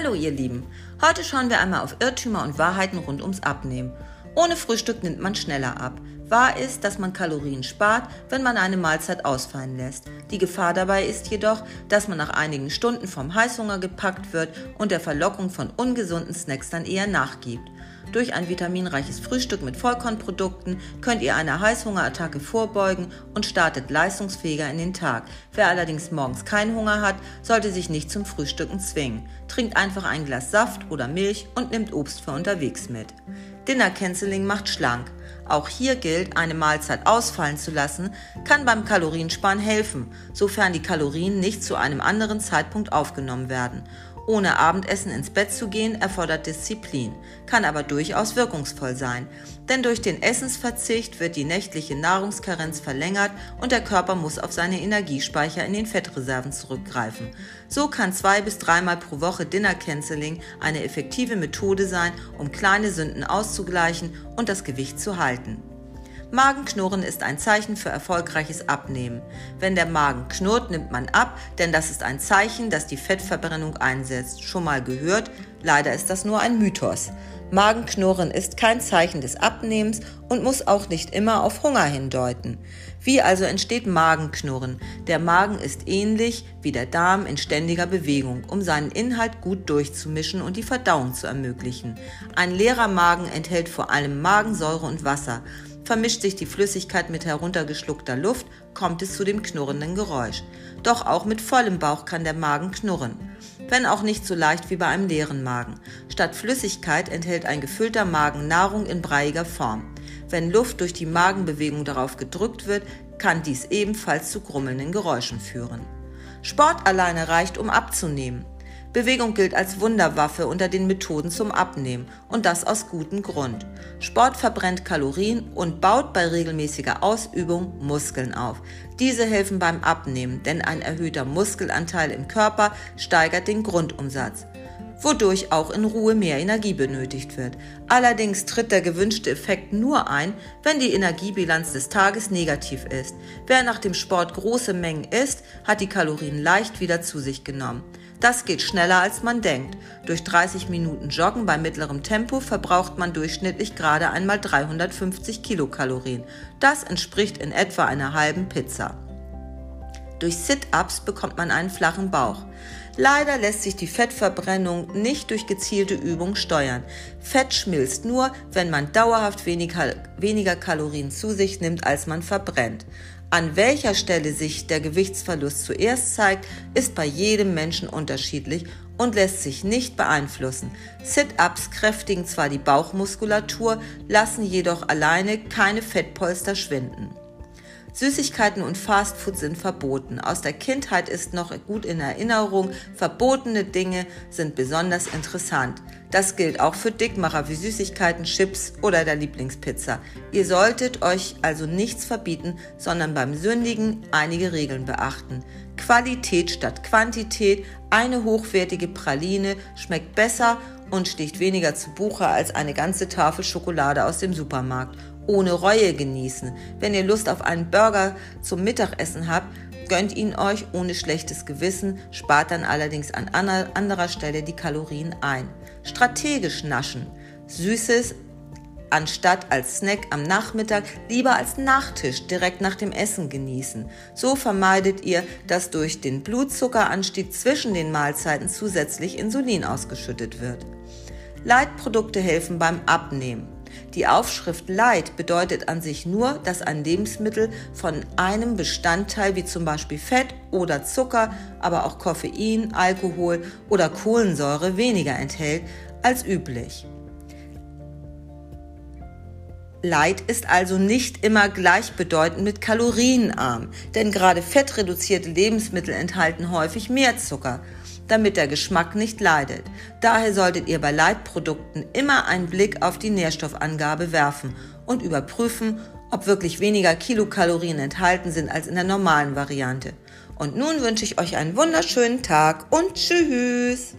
Hallo ihr Lieben, heute schauen wir einmal auf Irrtümer und Wahrheiten rund ums Abnehmen. Ohne Frühstück nimmt man schneller ab. Wahr ist, dass man Kalorien spart, wenn man eine Mahlzeit ausfallen lässt. Die Gefahr dabei ist jedoch, dass man nach einigen Stunden vom Heißhunger gepackt wird und der Verlockung von ungesunden Snacks dann eher nachgibt. Durch ein vitaminreiches Frühstück mit Vollkornprodukten könnt ihr einer Heißhungerattacke vorbeugen und startet leistungsfähiger in den Tag. Wer allerdings morgens keinen Hunger hat, sollte sich nicht zum Frühstücken zwingen. Trinkt einfach ein Glas Saft oder Milch und nimmt Obst für unterwegs mit. Dinner Canceling macht schlank. Auch hier gilt, eine Mahlzeit ausfallen zu lassen, kann beim Kaloriensparen helfen, sofern die Kalorien nicht zu einem anderen Zeitpunkt aufgenommen werden. Ohne Abendessen ins Bett zu gehen erfordert Disziplin, kann aber durchaus wirkungsvoll sein, denn durch den Essensverzicht wird die nächtliche Nahrungskarenz verlängert und der Körper muss auf seine Energiespeicher in den Fettreserven zurückgreifen. So kann zwei bis dreimal pro Woche Dinner Canceling eine effektive Methode sein, um kleine Sünden auszugleichen und das Gewicht zu halten. Magenknurren ist ein Zeichen für erfolgreiches Abnehmen. Wenn der Magen knurrt, nimmt man ab, denn das ist ein Zeichen, dass die Fettverbrennung einsetzt. Schon mal gehört? Leider ist das nur ein Mythos. Magenknurren ist kein Zeichen des Abnehmens und muss auch nicht immer auf Hunger hindeuten. Wie also entsteht Magenknurren? Der Magen ist ähnlich wie der Darm in ständiger Bewegung, um seinen Inhalt gut durchzumischen und die Verdauung zu ermöglichen. Ein leerer Magen enthält vor allem Magensäure und Wasser. Vermischt sich die Flüssigkeit mit heruntergeschluckter Luft, kommt es zu dem knurrenden Geräusch. Doch auch mit vollem Bauch kann der Magen knurren. Wenn auch nicht so leicht wie bei einem leeren Magen. Statt Flüssigkeit enthält ein gefüllter Magen Nahrung in breiiger Form. Wenn Luft durch die Magenbewegung darauf gedrückt wird, kann dies ebenfalls zu grummelnden Geräuschen führen. Sport alleine reicht, um abzunehmen. Bewegung gilt als Wunderwaffe unter den Methoden zum Abnehmen und das aus gutem Grund. Sport verbrennt Kalorien und baut bei regelmäßiger Ausübung Muskeln auf. Diese helfen beim Abnehmen, denn ein erhöhter Muskelanteil im Körper steigert den Grundumsatz wodurch auch in Ruhe mehr Energie benötigt wird. Allerdings tritt der gewünschte Effekt nur ein, wenn die Energiebilanz des Tages negativ ist. Wer nach dem Sport große Mengen isst, hat die Kalorien leicht wieder zu sich genommen. Das geht schneller als man denkt. Durch 30 Minuten Joggen bei mittlerem Tempo verbraucht man durchschnittlich gerade einmal 350 Kilokalorien. Das entspricht in etwa einer halben Pizza. Durch Sit-ups bekommt man einen flachen Bauch. Leider lässt sich die Fettverbrennung nicht durch gezielte Übung steuern. Fett schmilzt nur, wenn man dauerhaft weniger, weniger Kalorien zu sich nimmt, als man verbrennt. An welcher Stelle sich der Gewichtsverlust zuerst zeigt, ist bei jedem Menschen unterschiedlich und lässt sich nicht beeinflussen. Sit-ups kräftigen zwar die Bauchmuskulatur, lassen jedoch alleine keine Fettpolster schwinden. Süßigkeiten und Fastfood sind verboten. Aus der Kindheit ist noch gut in Erinnerung, verbotene Dinge sind besonders interessant. Das gilt auch für Dickmacher wie Süßigkeiten, Chips oder der Lieblingspizza. Ihr solltet euch also nichts verbieten, sondern beim Sündigen einige Regeln beachten. Qualität statt Quantität, eine hochwertige Praline schmeckt besser und sticht weniger zu Buche als eine ganze Tafel Schokolade aus dem Supermarkt ohne Reue genießen. Wenn ihr Lust auf einen Burger zum Mittagessen habt, gönnt ihn euch ohne schlechtes Gewissen, spart dann allerdings an anderer Stelle die Kalorien ein. Strategisch naschen. Süßes anstatt als Snack am Nachmittag lieber als Nachtisch direkt nach dem Essen genießen. So vermeidet ihr, dass durch den Blutzuckeranstieg zwischen den Mahlzeiten zusätzlich Insulin ausgeschüttet wird. Leitprodukte helfen beim Abnehmen. Die Aufschrift Light bedeutet an sich nur, dass ein Lebensmittel von einem Bestandteil wie zum Beispiel Fett oder Zucker, aber auch Koffein, Alkohol oder Kohlensäure weniger enthält als üblich. Light ist also nicht immer gleichbedeutend mit kalorienarm, denn gerade fettreduzierte Lebensmittel enthalten häufig mehr Zucker damit der Geschmack nicht leidet. Daher solltet ihr bei Leitprodukten immer einen Blick auf die Nährstoffangabe werfen und überprüfen, ob wirklich weniger Kilokalorien enthalten sind als in der normalen Variante. Und nun wünsche ich euch einen wunderschönen Tag und tschüss!